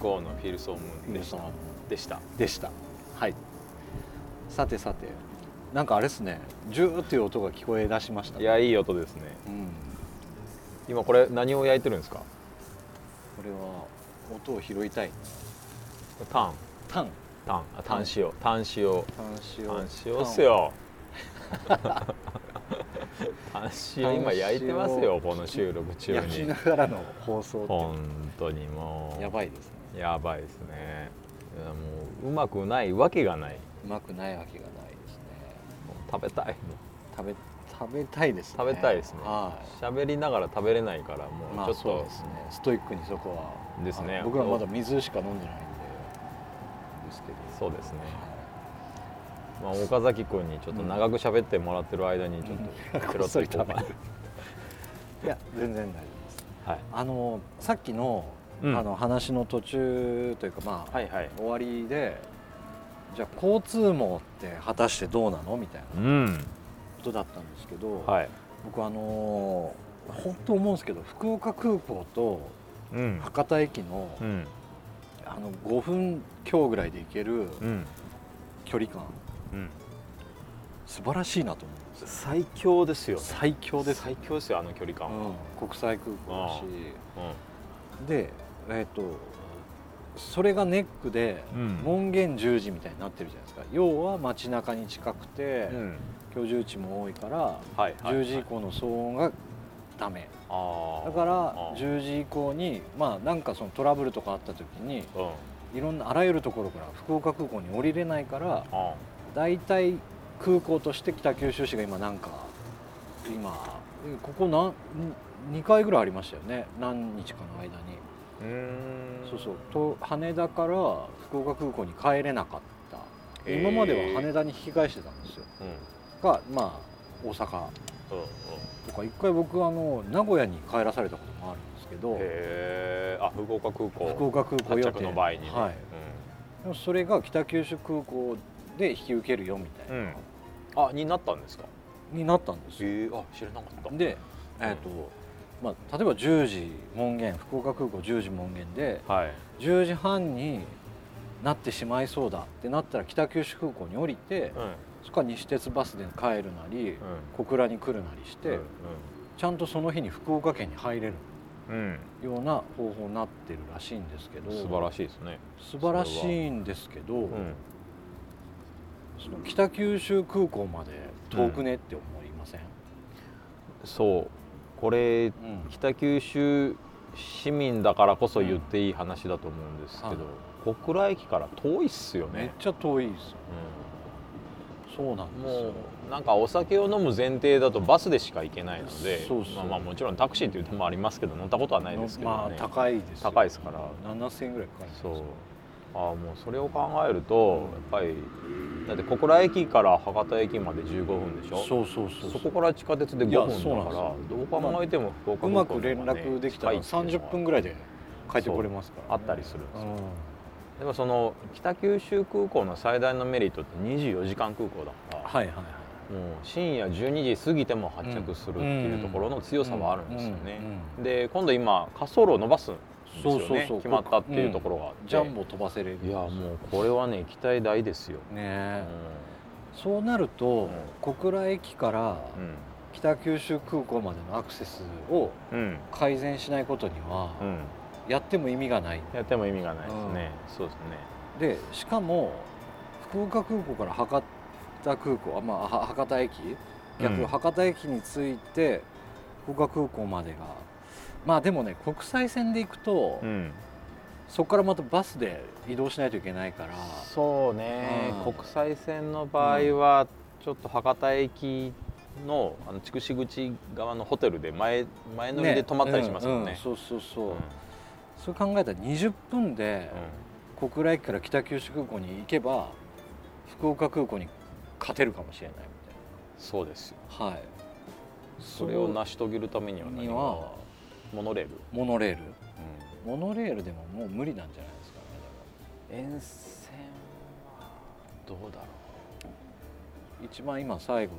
GO のフィルソームーンでした。でした。でした。はい。さてさてなんかあれですね。ジューっていう音が聞こえ出しましたいやいい音ですね。うん。今これ何を焼いてるんですか？これは音を拾いたい。タン。タン。タン。あタン塩。タン。塩。タン塩。タン塩っすよ。タン。塩今焼いてますよこの収録中焼きにながらの放送本当にもう。やばいですねやばいですね。もううまくないわけがない。うまくないわけがないですね。もう食べたい食べ食べたいですね。食べたいですね。は喋りながら食べれないからもうちょっと。そうですね。ストイックにそこは。ですね。あの僕らまだ水しか飲んでないんで。ですけど。そうですね。まあ、岡崎君にちょっと長く喋ってもらってる間にちょっとペロッといこうかな、いや全然大丈夫です。はい、あのさっきの,、うんあの話の途中というかまあ、はいはい。終わりでじゃあ交通網って果たしてどうなの？みたいなうん。ことだったんですけど、はい。僕あの本当思うんですけど福岡空港とうん。博多駅の,、うん。あの5分強ぐらいで行けるうん。距離感うん。素晴らしいなと思うんですよ。最強ですよ最強です、最強ですよあの距離感。は、うん、国際空港だし。うでえっ、とそれがネックでうん。門限10時みたいになってるじゃないですか。要は街中に近くて、んうん。居住地も多いから、はいはい10時以降の騒音がダメ。だからあー。10時以降にまあなんかそのトラブルとかあった時にうん。いろんなあらゆるところから福岡空港に降りれないからあ大体空港として北九州市が今なんか今ここ何2回ぐらいありましたよね。何日かの間にそうそう。と羽田から福岡空港に帰れなかった。今までは羽田に引き返してたんですよ。うん。がまあ大阪。うんうん。とか一回僕あの名古屋に帰らされたこともあるんですけど。あ福岡空港。福岡空港予発定着の場合にね、はい、でもそれが北九州空港で引き受けるよみたいな、うん。あになったんですか？になったんですよ。へえあ知らなかった。で、えーとまあ、例えば10時門限福岡空港10時門限ではい。10時半になってしまいそうだってなったら北九州空港に降りて、うん。そこから西鉄バスで帰るなり、小倉に来るなりして、うんちゃんとその日に福岡県に入れるうん。ような方法になってるらしいんですけど素晴らしいですね。素晴らしいんですけど、うん。その北九州空港まで遠くねって思いません、そうこれうん。北九州市民だからこそ言っていい話だと思うんですけど、小倉駅から遠いっすよね、めっちゃ遠いですよ。そうなんうん、ですよ。もうなんかお酒を飲む前提だとバスでしか行けないのでまあ、まあもちろんタクシーという手もありますけど乗ったことはないですけどね、まあ高いですよ。高いですから。7000円ぐらいかかるんですそう。よああもうそれを考えるとやっぱりだって小倉駅から博多駅まで15分でしょ？そうそうそうそこから地下鉄で5いや分だからどう考えても福岡ねまく連絡できたら近いっていうのは30分ぐらいで帰ってこれますから、あったりするんですよ。うん。でもその北九州空港の最大のメリットって24時間空港だから、はいはいはい。もう深夜12時過ぎても発着するっていうところの強さはあるんですよね、で今度今滑走路を伸ばすそうそうそう。決まったっていうところが。あって、ジャンボ飛ばせれる。いやもうこれはね期待大ですよ、ねうえそうなると、う小倉駅からん。北九州空港までのアクセスをうん。改善しないことにはうん、やっても意味がない。やっても意味がないですね、そうですね。でしかも福岡空港から博多空港あ、まあ、は博多駅？逆、うん。博多駅に着いて福岡空港までがまあでもね国際線で行くと、うん。そこからまたバスで移動しないといけないから。そうね、うん。国際線の場合はちょっと博多駅のあの筑紫口側のホテルで前前乗りで泊まったりしますもんね。うんうん。そうそうそう、うん。そう考えたら20分でう小倉駅から北九州空港に行けば福岡空港に勝てるかもしれないみんそうですよ。たいなはい。それを成し遂げるためにはに何が。はモノレール、モノレール。モノレールでももう無理なんじゃないですかね沿線はどうだろでも一番今最後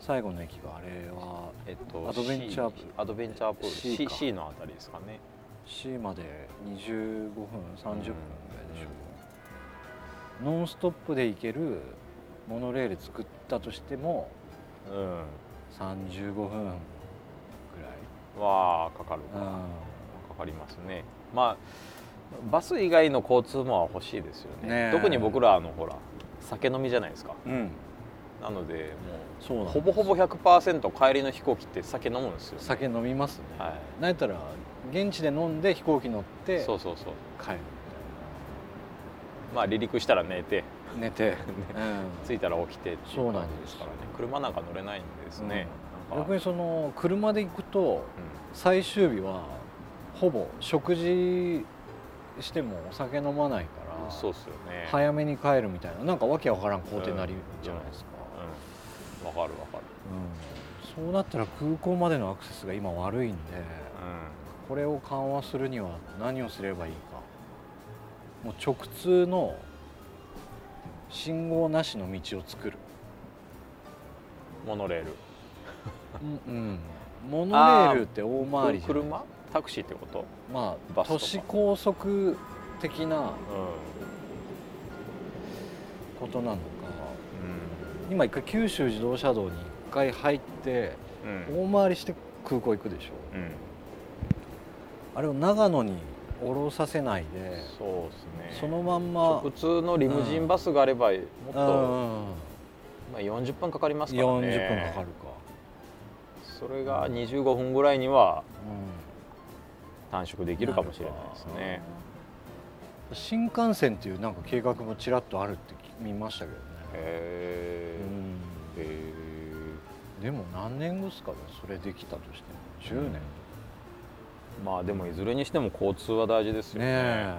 最後の駅があれはうえっとアドベンチャー C アドベンチャープール。C C, か。C のあたりですかね。市まで25分30分ぐらいでしょう、ノンストップで行けるモノレール作ったとしてもうん。35分はかかるか、うかかりますね。まあバス以外の交通網は欲しいですよね。ねえ。特に僕らあのほら酒飲みじゃないですか。ん、うん、なのでもそうほぼほぼ100%帰りの飛行機って酒飲むんですよ、ね、酒飲みますね、はなんやったら現地で飲んで飛行機乗っいてそうそうそう。帰る。まあ離陸したら寝て。寝て、うん。着いたら起きてっていそうなんですじですからね。車なんか乗れないんですね、なん。か逆にその車で行くとうん。最終日はほぼ食事してもお酒飲まないからそうっすよね。早めに帰るみたいな。なんかわけわからん工程になりじゃないですか、うん。わかるわかる。うん。そうなったら空港までのアクセスが今悪いんでうこれを緩和するには何をすればいいか。もう直通の信号なしの道を作る、んモノレールうんうん、モノレールって大回りじゃ車？タクシーってこと？まあ都市高速的なうことなのか。ん。今一回九州自動車道に一回入ってうん。うん大回りして空港行くでしょ？うん。あれを長野に降ろさせないでそうですね。そのまんま。直通のリムジンバスがあればもっと、うんまあ、40分かかりますからね。40分かかるか、それが25分ぐらいにはうん。短縮できるかもしれないですね。新幹線っていうなんか計画もちらっとあるって見ましたけどね、へうえへん、でも何年後ですかねそれできたとしても。10年。えまあでもいずれにしても交通は大事ですよね。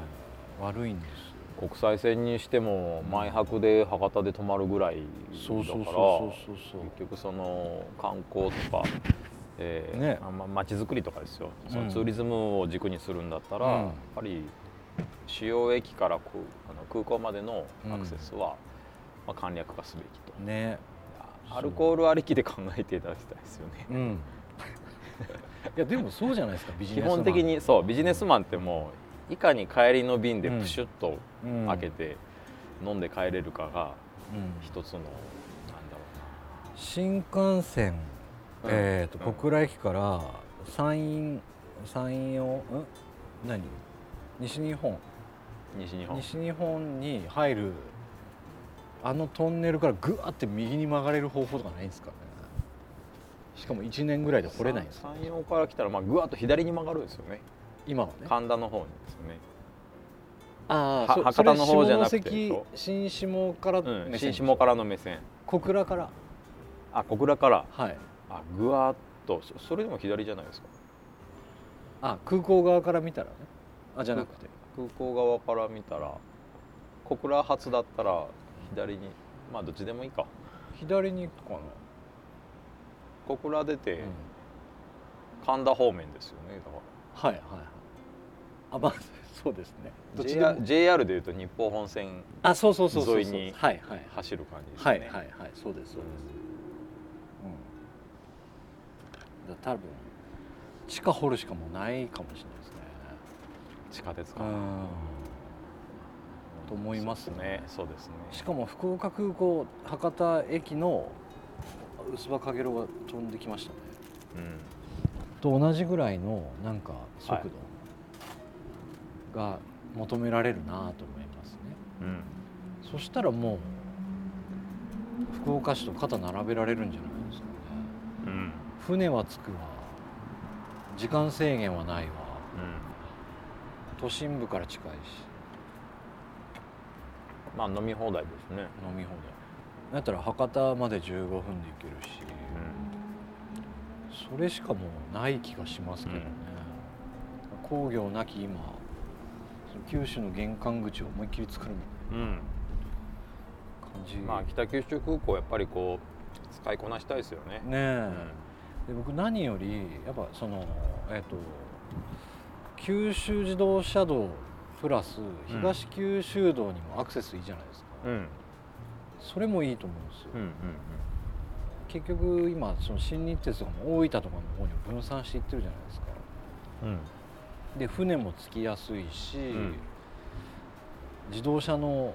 悪いんです国際線にしても前泊で博多で泊まるぐらいだそうからそうそうそうそう結局その観光とか、えーね。あま街づくりとかですよ。そうん。のツーリズムを軸にするんだったら、うん。やっぱり主要駅から空あの空港までのアクセスは、まあ、簡略化すべきと。ね。アルコールありきで考えていただきたいですよね。うん。いやでもそうじゃないですかビジネ基スマン。本的にそうビジネスマンってもういかに帰りの便でプシュッとうん。開けて飲んで帰れるかがうん。一つのなんだろ新幹線、うん。えー、とうん。小倉駅から山陰山陰をん？何？西日本。うな西日本。西日本に入るあのトンネルからぐわって右に曲がれる方法とかないんですかね？しかも1年ぐらいで掘れないんですか？山陽から来たらまあぐわっと左に曲がるんですよね今はね。神田の方にですね。あはあそ博多の方じゃなくて新下からうん新下からの目線。小倉から。あ小倉から。はい。あぐわっと。そそれでも左じゃないですか。あ空港側から見たらね。あじゃなくて。空港側から見たら小倉発だったら左にまあどっちでもいいか。左に行くかな、小倉出てうん。神田方面ですよねだかはいはいはいあまあ そうですね。JR, JR でいうと日豊本線沿いにはいはい。走る感じですね。はいはいはい。そうですそうです、うん、だ多分地下掘るしかもうないかもしれないですね。地下鉄かうん。と思いますね。そうですね。しかも福岡空港博多駅の薄葉かげろうが飛んできましたね。うん。と同じぐらいのなんか速度が求められるなと思いますね、うん。そしたらもう福岡市と肩並べられるんじゃないですかね。うん。船は着くわ。時間制限はないわ。都心部から近いし。うんまあ飲み放題ですね。飲み放題。だったら博多まで15分で行けるし。それしかもうない気がしますけどね、工業なき今九州の玄関口を思いっきり作るみうん、うん。たいな感じ、まあ北九州空港やっぱりこう使いこなしたいですよね。ねえ、で僕何よりやっぱそのえっ、と九州自動車道プラス東九州道にもアクセスいいじゃないですか、うん。うんそれもいいと思うんですよ、うんうん。結局今その新日鉄とかも大分とかの方にも分散していってるじゃないですか。うんで船も着きやすいし、ん。自動車の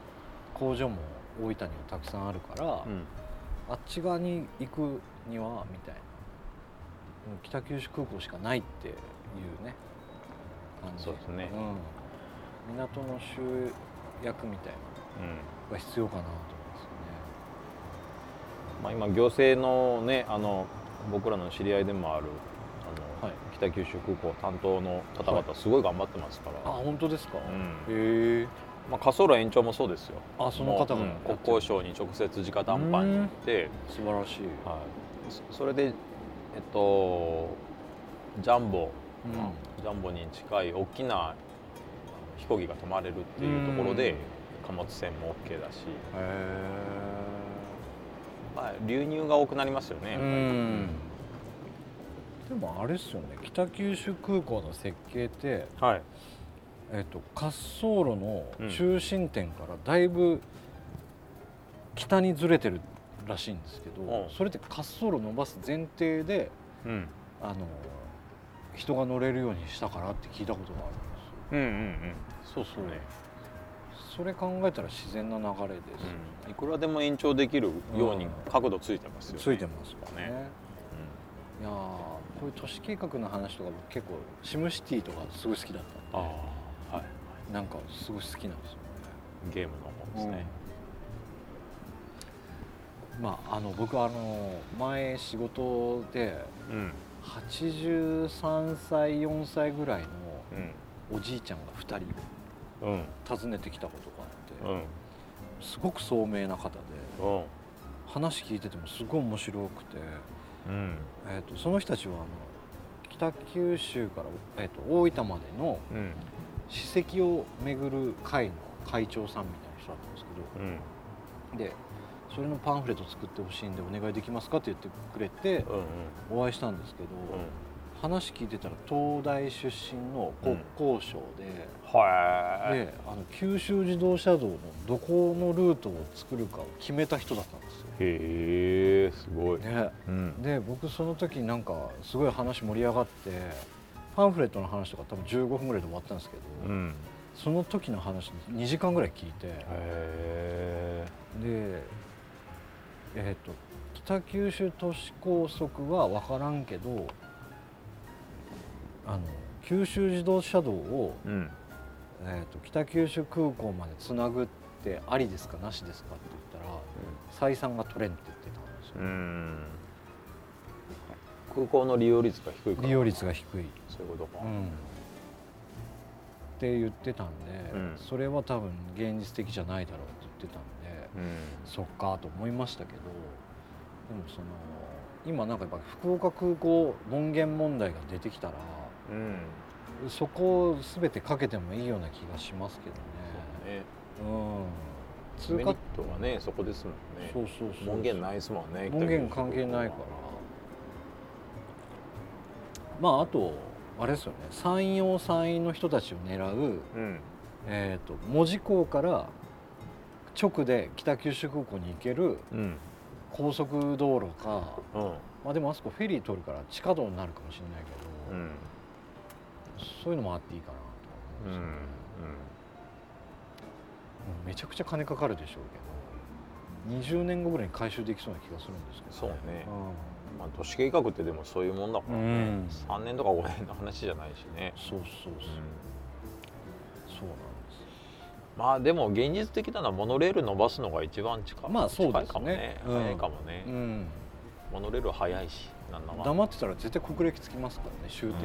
工場も大分にはたくさんあるから、うん。あっち側に行くにはみたいな。北九州空港しかないっていうね。感じ。そうですね。うん、港の集約みたいな。うん。のが必要かなと思いまあ、今行政のねあの僕らの知り合いでもあるはい。北九州空港担当の方々すごい頑張ってますから、あ本当ですか、うん。へえ。まあ、滑走路延長もそうですよ。あその方がもううん国交省に直接直談判に行って、素晴らしい、はい、そそれでえっとジャンボ、うん。まあジャンボに近い大きな飛行機が止まれるっていうところで、うん。貨物船も OK だし、へまあ、流入が多くなりますよねえやっぱり。うんでもあれですよね。北九州空港の設計って、はい。えっと滑走路のうん。中心点からだいぶ北にずれてるらしいんですけど、うん。それって滑走路伸ばす前提でうん。あの人が乗れるようにしたからって聞いたことがあるんですよ。うんうんうん。そうそうね、それ考えたら自然な流れです、うん、いくらでも延長できるように角度ついてますよね、ついてますからね。ねいやーこういう都市計画の話とか僕結構シムシティとかすごい好きだったんで。ああはい。なんかすごい好きなんですよ。ねゲームの方ですね、まああの僕あの前仕事でうん。83歳4歳ぐらいのうん。おじいちゃんが2人うん。訪ねてきたことがあって、うん。すごく聡明な方で。うん。話聞いててもすごい面白くて、うん。えー、とその人たちはあの北九州から、えー、と大分までのうん。史跡を巡る会の会長さんみたいな人だったんですうん。けどでそれのパンフレット作ってほしいんでお願いできますかって言ってくれてうんうん。お会いしたんですけど、うん話聞いてたら東大出身の国交省で,、はであの九州自動車道のどこのルートを作るかを決めた人だったんですよ。いへえすごい、ね、うん。で僕その時なんかすごい話盛り上がってパンフレットの話とか多分15分ぐらいで終わったんですけど、うん。その時の話2時間ぐらい聞いてでえっ、と北九州都市高速は分からんけどあの九州自動車道を、うん。えー、と北九州空港までつなぐってありですか？なしですか？って言ったら採算が取れんって言ってたんですよ、うん。空港の利用率が低いから。利用率が低い、そういうことか、うん、って言ってたんで、うん。それは多分現実的じゃないだろうって言ってたんで、うん。そっかと思いましたけどでもその今なんかやっぱ福岡空港門限問題が出てきたらうん。そこを全てかけてもいいような気がしますけどね。ね。うん、メリットはねそこですもんね。そうそうそう門限ないですもんね門限関係ないから。まああとあれですよね。山陽山陰の人たちを狙う、うん。えー、と門司港から直で北九州空港に行けるうん。高速道路か。うん。まあでもあそこフェリー通るから地下道になるかもしれないけど、うんそういうのもあっていいかなとうん思いますね、うん。めちゃくちゃ金かかるでしょうけど20年後ぐらいに回収できそうな気がするんですけど、そうね。うんまあ都市計画ってでもそういうもんだからね、うん。3年とか5年の話じゃないしね、そうそうそう、うん。そうなんまあでも現実的なのはモノレール伸ばすのが一番近いまあそうですね。近いかもね、うん。早いかもね、です、うん、モノレールは早いし黙ってたら絶対国歴つきますからね終点、うん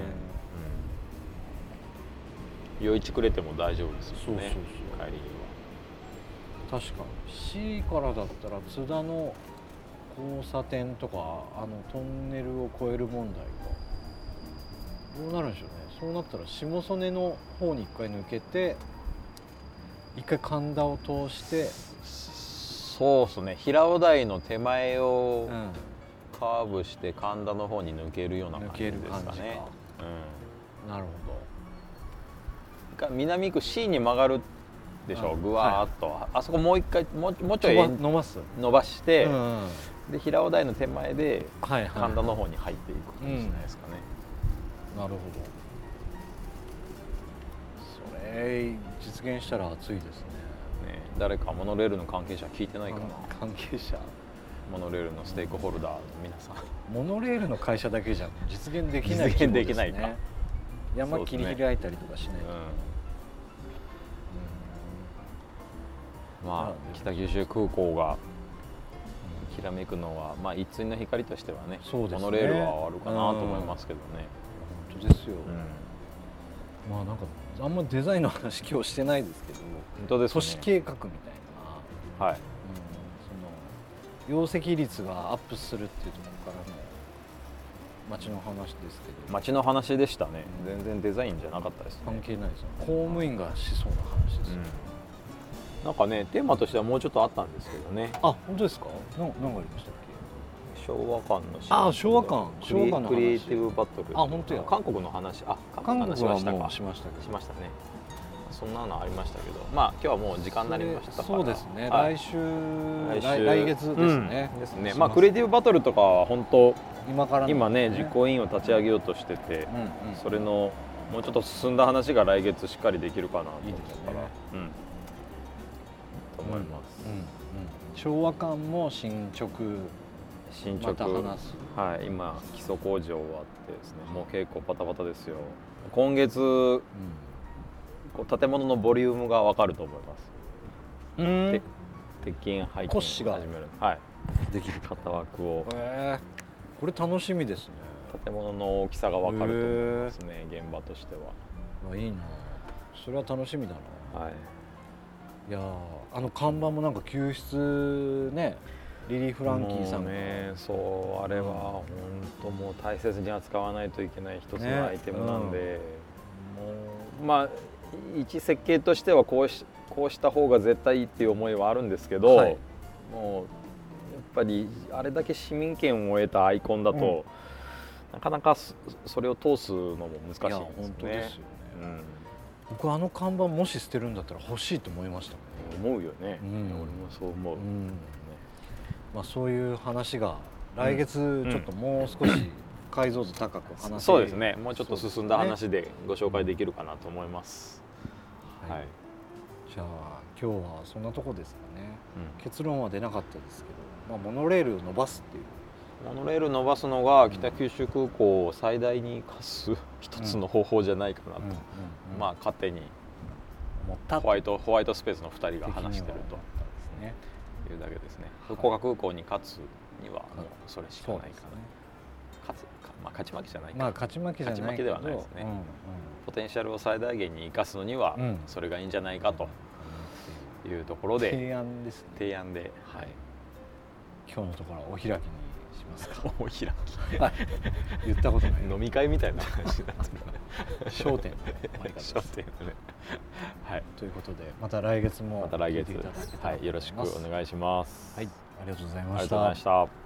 余市くれても大丈夫ですそうそうよね帰りに確かに。C からだったら津田の交差点とかあのトンネルを越える問題が。どうなるんでしょうね。そうなったら下曽根の方に一回抜けて一回神田を通して、はそうですね。平尾台の手前をうん、カーブして神田の方に抜けるような感じですかか。ねなるほうんが南区 C に曲がるでしょ、うん。ぐわーっと、あそこもう一回もうもうちどょい伸ばす、伸ばして、うんうん。で平尾台の手前ではいはい。神田の方に入っていく感じじゃないですかね、なるほど。それ実現したら熱いですね。ね誰かモノレールの関係者聞いてないかな。関係者。モノレールのステークホルダーの皆さん。モノレールの会社だけじゃ実現できない実現できないか山切り開いたりとかしないと、うん。まあ北九州空港がきらめくのはまあ一対の光としてはねそうですね。モノレールはあるかなと思いますけどね、本当ですよ、うん。まあなんかあんまデザインの話今日してないですけど本当ですね。都市計画みたいな、はい。うん、その容積率がアップするっていうところからの街の話ですけど。街の話でしたね。全然デザインじゃなかったですね。関係ないですよ。公務員がしそうな話ですよ、うん。なんかねテーマとしてはもうちょっとあったんですけどね。あ本当ですか？な何がありましたっ昭和館のあ昭和館。昭和館の話。クリエイティブバトル。あ本当や。韓国の話。あけ韓国の話はしたもかうしましたしましたね。そんなのありましたけど。まあ今日はもう時間になりましたから。そうですね、はい。来週来週。来来月ですね、うん。ですね。まあクリエイティブバトルとかは本当今からの今ね実行委員を立ち上げようとしてて、うんうん。それのもうちょっと進んだ話が来月しっかりできるかなと思ういいですね。からうん。と思います、うんうん昭和館も進捗進捗。また話す。はい今基礎工事終わってですねもう結構バタバタですよ。今月うこう建物のボリュームが分かると思います。ん、で鉄筋背筋骨子が。始める。はい。できる。型枠を。へえこれ楽しみですね。建物の大きさが分かると思いますね現場としてあいいな。それは楽しみだな。ははい。いやーあの看板もなんか救出ねリリー・フランキーさんねそうあれは本当もう大切に扱わないといけない一つのアイテムなんで、もうまあ一設計としてはこうしこうした方が絶対いいっていう思いはあるんですけど、はい。もうぱりあれだけ市民権を得たアイコンだと、なかなかそそれを通すのも難しいですね。本当ですよね、うん。僕あの看板もし捨てるんだったら欲しいと思いました思うよね、うん。俺もそう思う、うん。ねまあ、そういう話が来月ちょっともう少し解像度高く話せそうですね。もうちょっと進んだ話でご紹介できるかなと思います。ははいい、じゃあ今日はそんなとこですかね。うん。結論は出なかったですけど、まあ、モノレールを伸ばすっていう。モノレール伸ばすのが北九州空港を最大に活かす一つの方法じゃないかなと、まあ勝手に。ホワイトホワイトスペースの2人が話してると。いうだけですね。はい福岡空港に勝つにはもうそれしかそないかな、ね。勝つか、まあ、勝ち負けじゃないか、まあ勝ち負けじゃない勝ち負けではないですね。うんうんポテンシャルを最大限に生かすのにはうん。それがいいんじゃないかというところで提案ですね提案で、はい、今日のところはお開きにしますか。お開き。はい。言ったことない。飲み会みたいな話になってる。焦点の終わり方ね。はい。ということでまた来月もまた来月。はい。よろしくお願いします。はい。ありがとうございましありがとうございたました